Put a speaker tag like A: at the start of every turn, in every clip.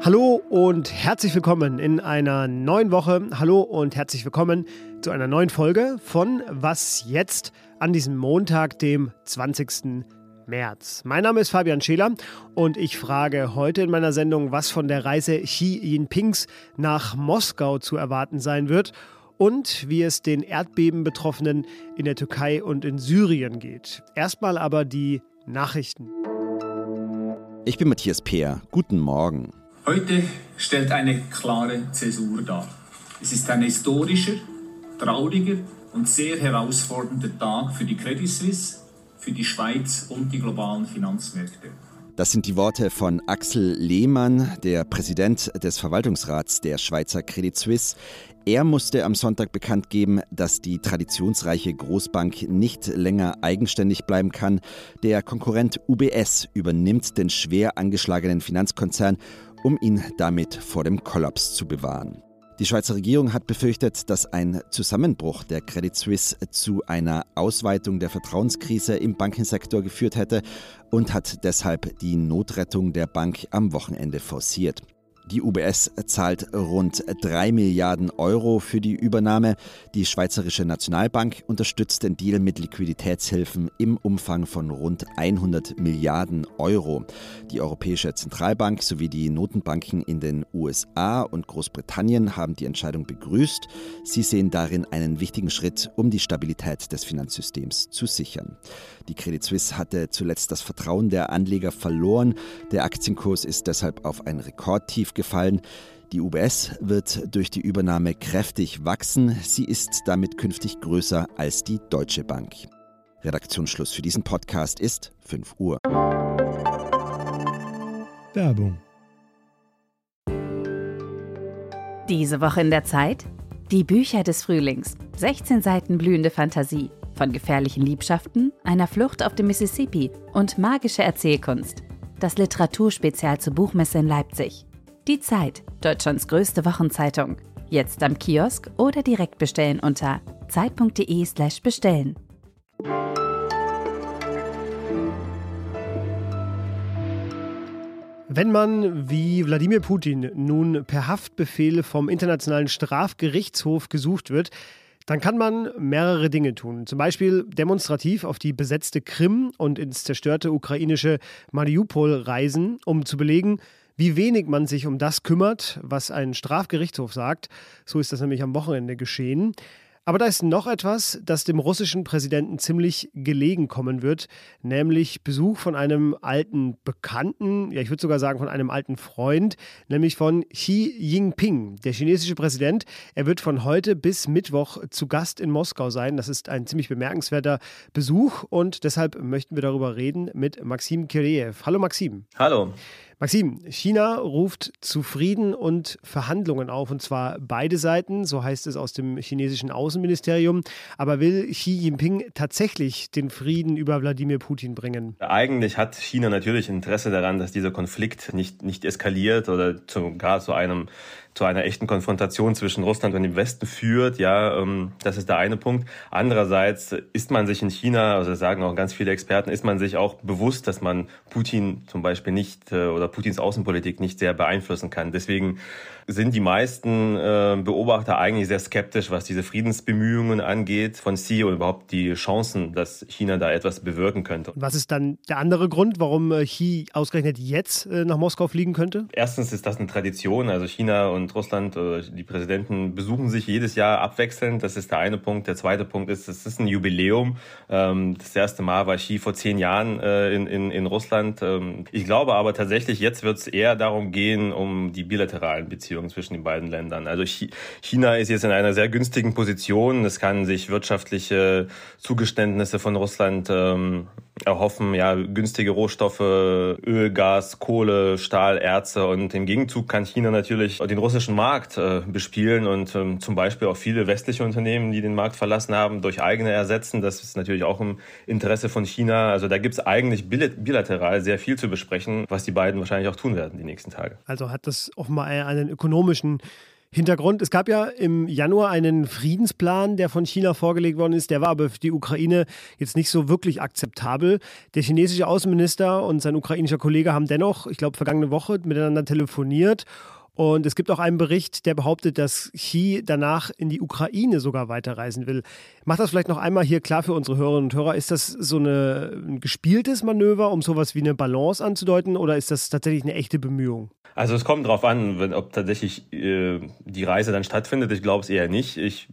A: Hallo und herzlich willkommen in einer neuen Woche. Hallo und herzlich willkommen zu einer neuen Folge von Was jetzt an diesem Montag, dem 20. März. Mein Name ist Fabian Scheler und ich frage heute in meiner Sendung, was von der Reise Xi Jinpings nach Moskau zu erwarten sein wird und wie es den Erdbebenbetroffenen in der Türkei und in Syrien geht. Erstmal aber die Nachrichten.
B: Ich bin Matthias Peer. Guten Morgen.
C: Heute stellt eine klare Zäsur dar. Es ist ein historischer, trauriger und sehr herausfordernder Tag für die Credit Suisse, für die Schweiz und die globalen Finanzmärkte.
B: Das sind die Worte von Axel Lehmann, der Präsident des Verwaltungsrats der Schweizer Credit Suisse. Er musste am Sonntag bekannt geben, dass die traditionsreiche Großbank nicht länger eigenständig bleiben kann. Der Konkurrent UBS übernimmt den schwer angeschlagenen Finanzkonzern um ihn damit vor dem Kollaps zu bewahren. Die Schweizer Regierung hat befürchtet, dass ein Zusammenbruch der Credit Suisse zu einer Ausweitung der Vertrauenskrise im Bankensektor geführt hätte und hat deshalb die Notrettung der Bank am Wochenende forciert. Die UBS zahlt rund 3 Milliarden Euro für die Übernahme. Die Schweizerische Nationalbank unterstützt den Deal mit Liquiditätshilfen im Umfang von rund 100 Milliarden Euro. Die Europäische Zentralbank sowie die Notenbanken in den USA und Großbritannien haben die Entscheidung begrüßt. Sie sehen darin einen wichtigen Schritt, um die Stabilität des Finanzsystems zu sichern. Die Credit Suisse hatte zuletzt das Vertrauen der Anleger verloren. Der Aktienkurs ist deshalb auf ein Rekordtief gefallen. Die UBS wird durch die Übernahme kräftig wachsen. Sie ist damit künftig größer als die Deutsche Bank. Redaktionsschluss für diesen Podcast ist 5 Uhr.
D: Werbung.
E: Diese Woche in der Zeit? Die Bücher des Frühlings. 16 Seiten blühende Fantasie. Von gefährlichen Liebschaften, einer Flucht auf dem Mississippi und magische Erzählkunst. Das Literaturspezial zur Buchmesse in Leipzig. Die Zeit, Deutschlands größte Wochenzeitung. Jetzt am Kiosk oder direkt bestellen unter zeit.de/slash bestellen.
A: Wenn man wie Wladimir Putin nun per Haftbefehl vom Internationalen Strafgerichtshof gesucht wird, dann kann man mehrere Dinge tun. Zum Beispiel demonstrativ auf die besetzte Krim und ins zerstörte ukrainische Mariupol reisen, um zu belegen, wie wenig man sich um das kümmert, was ein Strafgerichtshof sagt. So ist das nämlich am Wochenende geschehen. Aber da ist noch etwas, das dem russischen Präsidenten ziemlich gelegen kommen wird, nämlich Besuch von einem alten Bekannten, ja ich würde sogar sagen von einem alten Freund, nämlich von Xi Jinping. Der chinesische Präsident, er wird von heute bis Mittwoch zu Gast in Moskau sein. Das ist ein ziemlich bemerkenswerter Besuch und deshalb möchten wir darüber reden mit Maxim Kireev. Hallo Maxim.
F: Hallo.
A: Maxim, China ruft zu Frieden und Verhandlungen auf, und zwar beide Seiten, so heißt es aus dem chinesischen Außenministerium. Aber will Xi Jinping tatsächlich den Frieden über Wladimir Putin bringen?
F: Eigentlich hat China natürlich Interesse daran, dass dieser Konflikt nicht, nicht eskaliert oder zu, gar zu einem zu einer echten Konfrontation zwischen Russland und dem Westen führt. Ja, ähm, das ist der eine Punkt. Andererseits ist man sich in China, also sagen auch ganz viele Experten, ist man sich auch bewusst, dass man Putin zum Beispiel nicht äh, oder Putins Außenpolitik nicht sehr beeinflussen kann. Deswegen sind die meisten äh, Beobachter eigentlich sehr skeptisch, was diese Friedensbemühungen angeht von Xi und überhaupt die Chancen, dass China da etwas bewirken könnte.
A: Was ist dann der andere Grund, warum äh, Xi ausgerechnet jetzt äh, nach Moskau fliegen könnte?
F: Erstens ist das eine Tradition. Also China und Russland, die Präsidenten besuchen sich jedes Jahr abwechselnd. Das ist der eine Punkt. Der zweite Punkt ist, es ist ein Jubiläum. Ähm, das erste Mal war Xi vor zehn Jahren in, in, in Russland. Ähm, ich glaube aber tatsächlich, jetzt wird es eher darum gehen, um die bilateralen Beziehungen Beziehungen zwischen den beiden Ländern. Also China ist jetzt in einer sehr günstigen Position. Es kann sich wirtschaftliche Zugeständnisse von Russland ähm, erhoffen, ja, günstige Rohstoffe, Öl, Gas, Kohle, Stahl, Erze und im Gegenzug kann China natürlich den russischen Markt äh, bespielen und ähm, zum Beispiel auch viele westliche Unternehmen, die den Markt verlassen haben, durch eigene ersetzen. Das ist natürlich auch im Interesse von China. Also da gibt es eigentlich bilateral sehr viel zu besprechen, was die beiden wahrscheinlich auch tun werden die nächsten Tage.
A: Also hat das offenbar einen ökonomischen Hintergrund, es gab ja im Januar einen Friedensplan, der von China vorgelegt worden ist. Der war aber für die Ukraine jetzt nicht so wirklich akzeptabel. Der chinesische Außenminister und sein ukrainischer Kollege haben dennoch, ich glaube, vergangene Woche miteinander telefoniert und es gibt auch einen Bericht, der behauptet, dass Xi danach in die Ukraine sogar weiterreisen will. Macht das vielleicht noch einmal hier klar für unsere Hörerinnen und Hörer. Ist das so eine, ein gespieltes Manöver, um sowas wie eine Balance anzudeuten, oder ist das tatsächlich eine echte Bemühung?
F: Also es kommt darauf an, wenn, ob tatsächlich äh, die Reise dann stattfindet. Ich glaube es eher nicht. Ich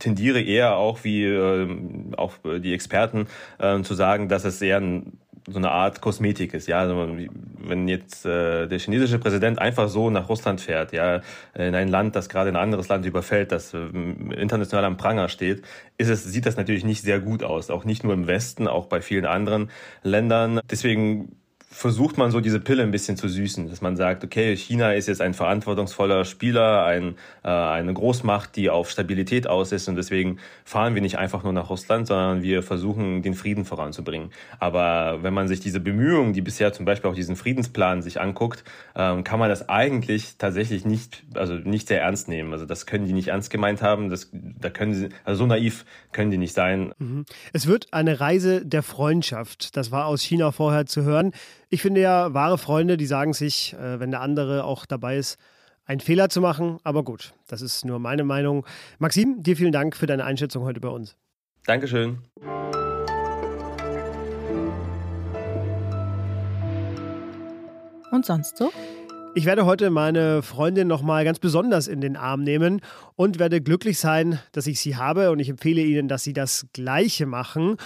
F: tendiere eher auch wie äh, auch die Experten äh, zu sagen, dass es eher ein so eine Art Kosmetik ist. Ja, also wenn jetzt äh, der chinesische Präsident einfach so nach Russland fährt, ja, in ein Land, das gerade ein anderes Land überfällt, das äh, international am Pranger steht, ist es, sieht das natürlich nicht sehr gut aus. Auch nicht nur im Westen, auch bei vielen anderen Ländern. Deswegen versucht man so diese Pille ein bisschen zu süßen, dass man sagt, okay, China ist jetzt ein verantwortungsvoller Spieler, ein, äh, eine Großmacht, die auf Stabilität aus ist und deswegen fahren wir nicht einfach nur nach Russland, sondern wir versuchen, den Frieden voranzubringen. Aber wenn man sich diese Bemühungen, die bisher zum Beispiel auch diesen Friedensplan sich anguckt, ähm, kann man das eigentlich tatsächlich nicht, also nicht sehr ernst nehmen. Also das können die nicht ernst gemeint haben, das, da können sie, also so naiv können die nicht sein.
A: Mhm. Es wird eine Reise der Freundschaft. Das war aus China vorher zu hören. Ich finde ja, wahre Freunde, die sagen sich, äh, wenn der andere auch dabei ist, einen Fehler zu machen. Aber gut, das ist nur meine Meinung. Maxim, dir vielen Dank für deine Einschätzung heute bei uns.
F: Dankeschön.
D: Und sonst so?
A: Ich werde heute meine Freundin nochmal ganz besonders in den Arm nehmen und werde glücklich sein, dass ich sie habe. Und ich empfehle Ihnen, dass Sie das Gleiche machen.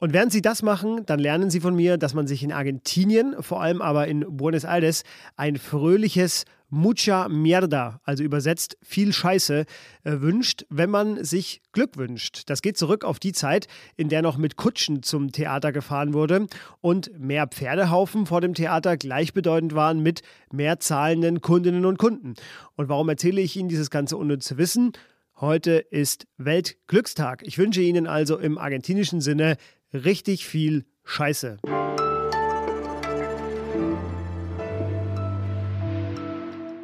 A: Und während Sie das machen, dann lernen Sie von mir, dass man sich in Argentinien, vor allem aber in Buenos Aires, ein fröhliches Mucha Mierda, also übersetzt viel Scheiße, äh, wünscht, wenn man sich Glück wünscht. Das geht zurück auf die Zeit, in der noch mit Kutschen zum Theater gefahren wurde und mehr Pferdehaufen vor dem Theater gleichbedeutend waren mit mehr zahlenden Kundinnen und Kunden. Und warum erzähle ich Ihnen dieses ganze unnütze Wissen? Heute ist Weltglückstag. Ich wünsche Ihnen also im argentinischen Sinne richtig viel Scheiße.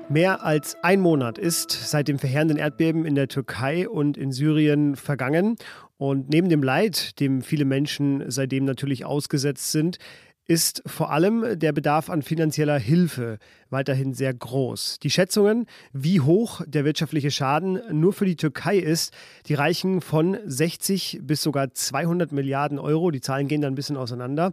A: Mehr als ein Monat ist seit dem verheerenden Erdbeben in der Türkei und in Syrien vergangen. Und neben dem Leid, dem viele Menschen seitdem natürlich ausgesetzt sind, ist vor allem der Bedarf an finanzieller Hilfe weiterhin sehr groß. Die Schätzungen, wie hoch der wirtschaftliche Schaden nur für die Türkei ist, die reichen von 60 bis sogar 200 Milliarden Euro. Die Zahlen gehen dann ein bisschen auseinander.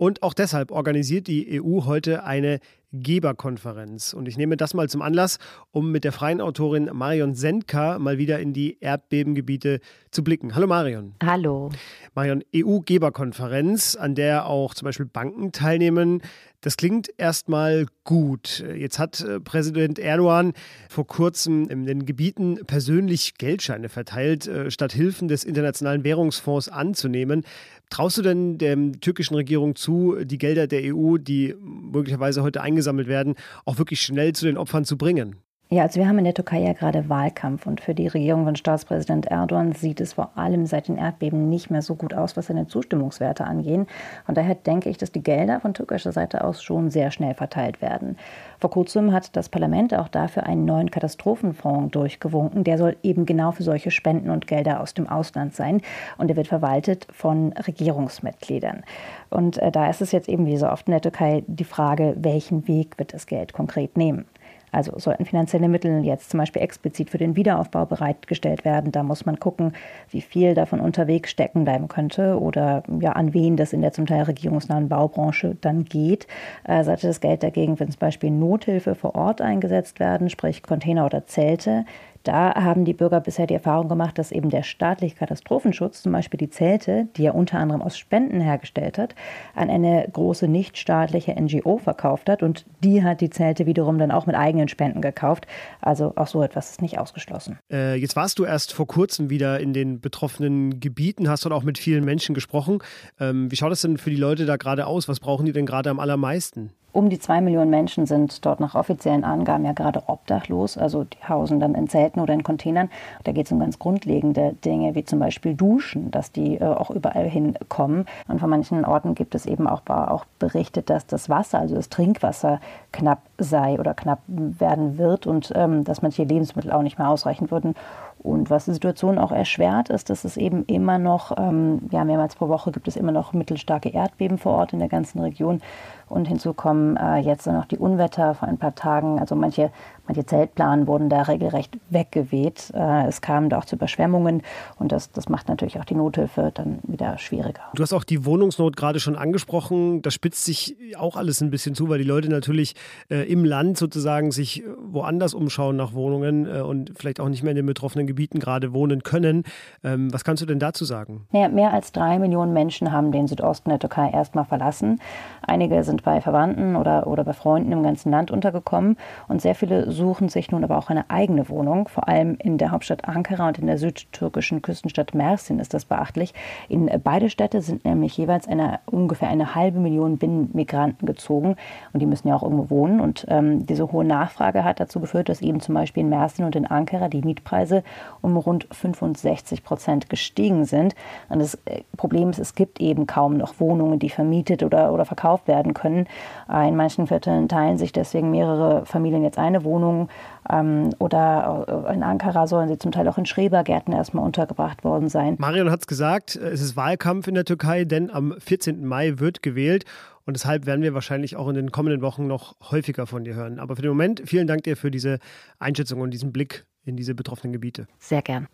A: Und auch deshalb organisiert die EU heute eine Geberkonferenz. Und ich nehme das mal zum Anlass, um mit der freien Autorin Marion Sendka mal wieder in die Erdbebengebiete zu blicken. Hallo Marion.
D: Hallo.
A: Marion, EU-Geberkonferenz, an der auch zum Beispiel Banken teilnehmen. Das klingt erstmal gut. Jetzt hat äh, Präsident Erdogan vor kurzem in den Gebieten persönlich Geldscheine verteilt, äh, statt Hilfen des Internationalen Währungsfonds anzunehmen. Traust du denn der türkischen Regierung zu, die Gelder der EU, die möglicherweise heute eingesammelt werden, auch wirklich schnell zu den Opfern zu bringen?
D: Ja, also wir haben in der Türkei ja gerade Wahlkampf und für die Regierung von Staatspräsident Erdogan sieht es vor allem seit den Erdbeben nicht mehr so gut aus, was seine Zustimmungswerte angehen. Und daher denke ich, dass die Gelder von türkischer Seite aus schon sehr schnell verteilt werden. Vor kurzem hat das Parlament auch dafür einen neuen Katastrophenfonds durchgewunken. Der soll eben genau für solche Spenden und Gelder aus dem Ausland sein. Und der wird verwaltet von Regierungsmitgliedern. Und äh, da ist es jetzt eben wie so oft in der Türkei die Frage, welchen Weg wird das Geld konkret nehmen. Also sollten finanzielle Mittel jetzt zum Beispiel explizit für den Wiederaufbau bereitgestellt werden, da muss man gucken, wie viel davon unterwegs stecken bleiben könnte oder ja, an wen das in der zum Teil regierungsnahen Baubranche dann geht. Äh, sollte das Geld dagegen, wenn zum Beispiel Nothilfe vor Ort eingesetzt werden, sprich Container oder Zelte, da haben die Bürger bisher die Erfahrung gemacht, dass eben der staatliche Katastrophenschutz, zum Beispiel die Zelte, die er unter anderem aus Spenden hergestellt hat, an eine große nichtstaatliche NGO verkauft hat und die hat die Zelte wiederum dann auch mit eigenen Spenden gekauft. Also auch so etwas ist nicht ausgeschlossen.
A: Äh, jetzt warst du erst vor kurzem wieder in den betroffenen Gebieten, hast dort auch mit vielen Menschen gesprochen. Ähm, wie schaut das denn für die Leute da gerade aus? Was brauchen die denn gerade am allermeisten?
D: Um die zwei Millionen Menschen sind dort nach offiziellen Angaben ja gerade obdachlos. Also die hausen dann in Zelten oder in Containern. Da geht es um ganz grundlegende Dinge, wie zum Beispiel Duschen, dass die äh, auch überall hinkommen. Und von manchen Orten gibt es eben auch, auch berichtet, dass das Wasser, also das Trinkwasser, knapp sei oder knapp werden wird und ähm, dass manche Lebensmittel auch nicht mehr ausreichen würden. Und was die Situation auch erschwert, ist, dass es eben immer noch, ähm, ja, mehrmals pro Woche gibt es immer noch mittelstarke Erdbeben vor Ort in der ganzen Region. Und hinzu kommen äh, jetzt noch die Unwetter vor ein paar Tagen. Also manche, manche Zeltplanen wurden da regelrecht weggeweht. Äh, es kam da auch zu Überschwemmungen und das, das macht natürlich auch die Nothilfe dann wieder schwieriger.
A: Du hast auch die Wohnungsnot gerade schon angesprochen. Das spitzt sich auch alles ein bisschen zu, weil die Leute natürlich äh, im Land sozusagen sich woanders umschauen nach Wohnungen äh, und vielleicht auch nicht mehr in den betroffenen Gebieten gerade wohnen können. Ähm, was kannst du denn dazu sagen?
D: Naja, mehr als drei Millionen Menschen haben den Südosten der Türkei erstmal verlassen. Einige sind bei Verwandten oder, oder bei Freunden im ganzen Land untergekommen und sehr viele suchen sich nun aber auch eine eigene Wohnung. Vor allem in der Hauptstadt Ankara und in der südtürkischen Küstenstadt Mersin ist das beachtlich. In beide Städte sind nämlich jeweils eine, ungefähr eine halbe Million Binnenmigranten gezogen und die müssen ja auch irgendwo wohnen. Und ähm, diese hohe Nachfrage hat dazu geführt, dass eben zum Beispiel in Mersin und in Ankara die Mietpreise um rund 65 Prozent gestiegen sind. Und das äh, Problem ist, es gibt eben kaum noch Wohnungen, die vermietet oder, oder verkauft werden können in manchen Vierteln teilen sich deswegen mehrere Familien jetzt eine Wohnung. Ähm, oder äh, in Ankara sollen sie zum Teil auch in Schrebergärten erstmal untergebracht worden sein.
A: Marion hat es gesagt, es ist Wahlkampf in der Türkei, denn am 14. Mai wird gewählt. Und deshalb werden wir wahrscheinlich auch in den kommenden Wochen noch häufiger von dir hören. Aber für den Moment vielen Dank dir für diese Einschätzung und diesen Blick in diese betroffenen Gebiete.
D: Sehr gern.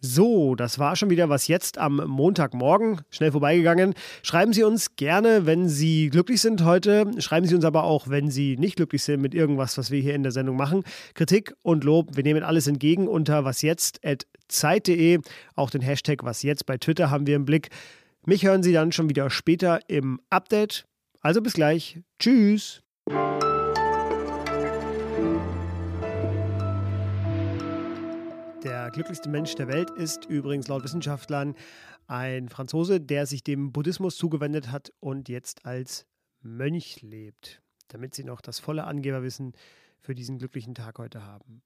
A: So, das war schon wieder was jetzt am Montagmorgen. Schnell vorbeigegangen. Schreiben Sie uns gerne, wenn Sie glücklich sind heute. Schreiben Sie uns aber auch, wenn Sie nicht glücklich sind mit irgendwas, was wir hier in der Sendung machen. Kritik und Lob, wir nehmen alles entgegen unter wasjetzt.zeit.de. Auch den Hashtag wasjetzt bei Twitter haben wir im Blick. Mich hören Sie dann schon wieder später im Update. Also bis gleich. Tschüss. Der glücklichste Mensch der Welt ist übrigens laut Wissenschaftlern ein Franzose, der sich dem Buddhismus zugewendet hat und jetzt als Mönch lebt, damit sie noch das volle Angeberwissen für diesen glücklichen Tag heute haben.